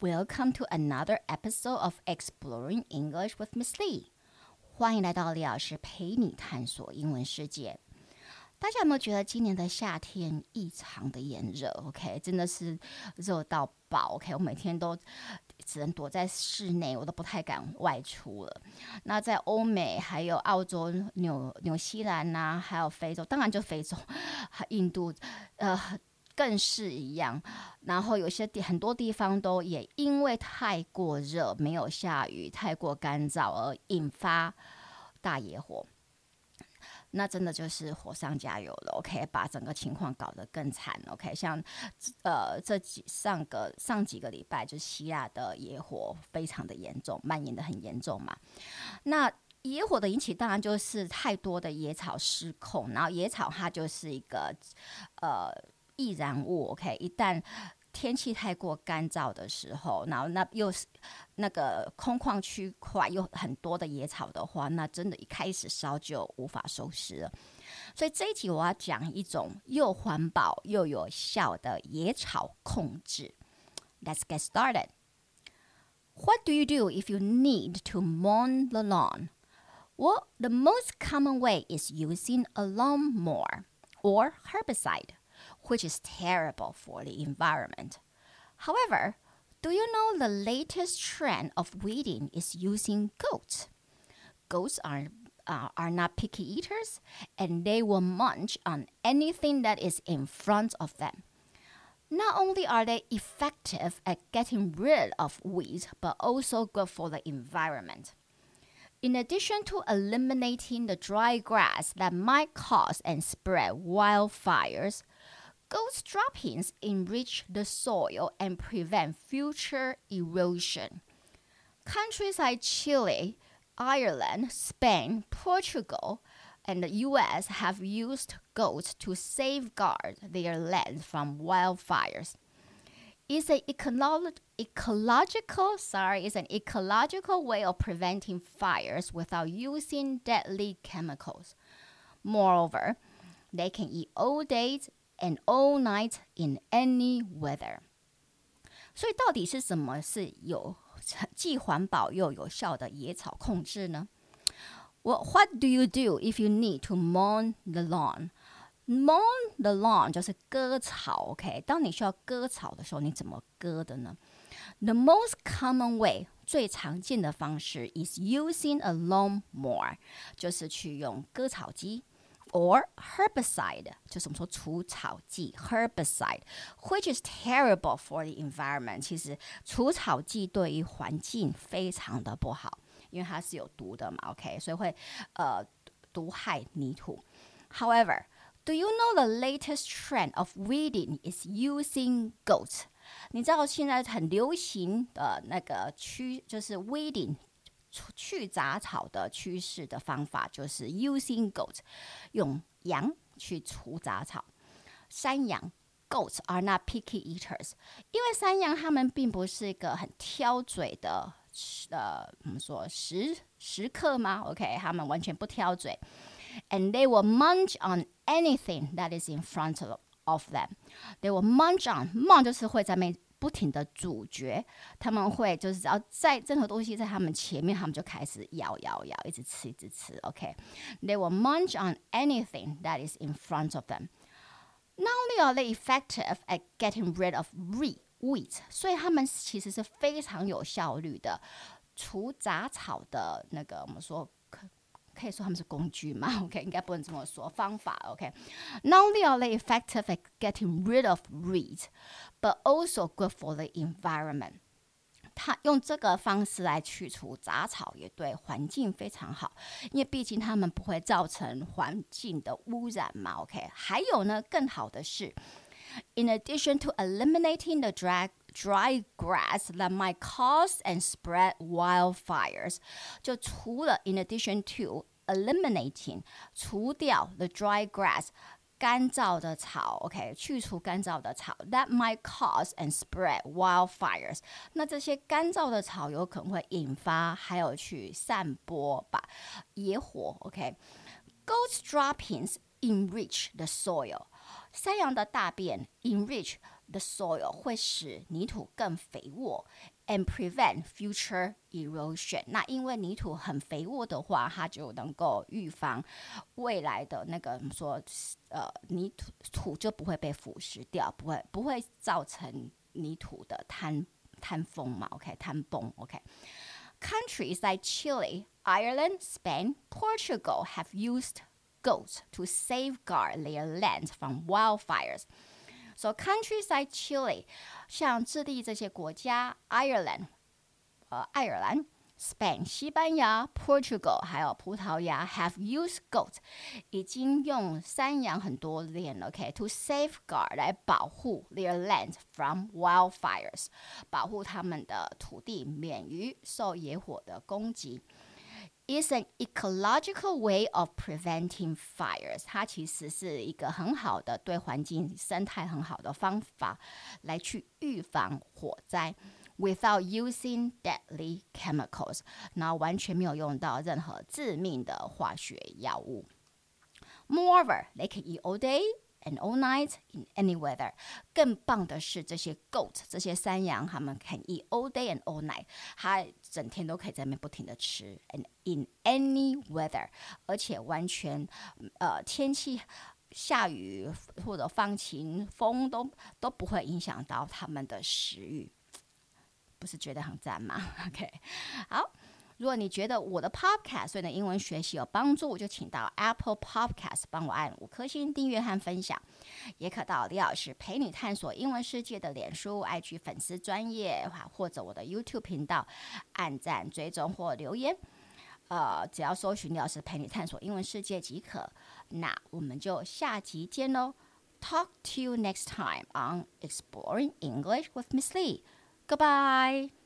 Welcome to another episode of Exploring English with Miss Lee。欢迎来到李老师陪你探索英文世界。大家有没有觉得今年的夏天异常的炎热？OK，真的是热到爆。OK，我每天都只能躲在室内，我都不太敢外出了。那在欧美、还有澳洲、纽纽西兰呐，还有非洲，当然就非洲、印度，呃。更是一样，然后有些地很多地方都也因为太过热，没有下雨，太过干燥而引发大野火。那真的就是火上加油了，OK，把整个情况搞得更惨，OK。像呃这几上个上几个礼拜，就希腊的野火非常的严重，蔓延的很严重嘛。那野火的引起当然就是太多的野草失控，然后野草它就是一个呃。易燃物，OK，一旦天气太过干燥的时候，然后那又是那个空旷区块又很多的野草的话，那真的一开始烧就无法收拾了。所以这一集我要讲一种又环保又有效的野草控制。Let's get started. What do you do if you need to mow the lawn? Well, the most common way is using a lawnmower or herbicide which is terrible for the environment. However, do you know the latest trend of weeding is using goats? Goats are uh, are not picky eaters and they will munch on anything that is in front of them. Not only are they effective at getting rid of weeds, but also good for the environment. In addition to eliminating the dry grass that might cause and spread wildfires, Goat's droppings enrich the soil and prevent future erosion. Countries like Chile, Ireland, Spain, Portugal, and the US have used goats to safeguard their land from wildfires. It's an ecolo- ecological, sorry, it's an ecological way of preventing fires without using deadly chemicals. Moreover, they can eat old days and all night in any weather。所以到底是什么是有既环保又有效的野草控制呢？Well, what do you do if you need to mow the lawn? Mow the lawn 就是割草，OK？当你需要割草的时候，你怎么割的呢？The most common way 最常见的方式 is using a lawnmower，就是去用割草机。 or herbicide，就是我们说除草剂 herbicide，which is terrible for the environment。其实除草剂对于环境非常的不好，因为它是有毒的嘛，OK，所以会呃毒害泥土。However, do you know the latest trend of weeding is using goats？你知道现在很流行的那个区就是 weeding 去杂草的趋势的方法就是 using goats，用羊去除杂草。山羊 goats are not picky eaters，因为山羊它们并不是一个很挑嘴的，呃，怎么说食食客吗？OK，它们完全不挑嘴。And they will munch on anything that is in front of them. They will munch on munch 就是会在那 不停的咀嚼，他们会就是只要在任何东西在他们前面，他们就开始咬咬咬，一直吃一直吃。OK，they will munch on anything that is in front of them. Not only are they effective at getting rid of weed, weeds，所以他们其实是非常有效率的除杂草的那个我们说。可以说他们是工具嘛？OK，应该不能这么说。方法 OK，not only are they effective at getting rid of weeds, but also good for the environment。他用这个方式来去除杂草，也对环境非常好，因为毕竟它们不会造成环境的污染嘛。OK，还有呢，更好的是，in addition to eliminating the drag dry grass that might cause and spread wildfires，就除了 in addition to eliminating 除掉 the dry grass 干燥的草，OK，去除干燥的草，that might cause and spread wildfires。那这些干燥的草有可能会引发，还有去散播把野火，OK。Goat's droppings enrich the soil。山羊的大便 enrich the soil 会使泥土更肥沃 ，and prevent future erosion。那因为泥土很肥沃的话，它就能够预防未来的那个说呃泥土土就不会被腐蚀掉，不会不会造成泥土的坍坍风嘛？OK，坍崩。OK。Countries like Chile, Ireland, Spain, Portugal have used goats to safeguard their lands from wildfires. So countries like Chile，像智利这些国家，Ireland，呃，爱尔兰。Spain、西班牙、Portugal 还有葡萄牙 have used goat，已经用山羊很多年了，OK，to safeguard 来保护 their land from wildfires，保护他们的土地免于受野火的攻击。is an ecological way of preventing fires。它其实是一个很好的对环境生态很好的方法，来去预防火灾。Without using deadly chemicals，那完全没有用到任何致命的化学药物。Moreover, they can eat all day and all night in any weather。更棒的是，这些 goat 这些山羊，它们 can eat all day and all night，它整天都可以在那边不停的吃，and in any weather，而且完全呃天气。下雨或者放晴，风都都不会影响到它们的食欲。不是觉得很赞吗？OK，好，如果你觉得我的 Podcast 对你的英文学习有帮助，就请到 Apple Podcast 帮我按五颗星订阅和分享，也可到李老师陪你探索英文世界的脸书、IG 粉丝专业，或者我的 YouTube 频道按赞、追踪或留言。呃，只要搜寻李老师陪你探索英文世界即可。那我们就下集见喽！Talk to you next time on Exploring English with Miss Lee。Goodbye.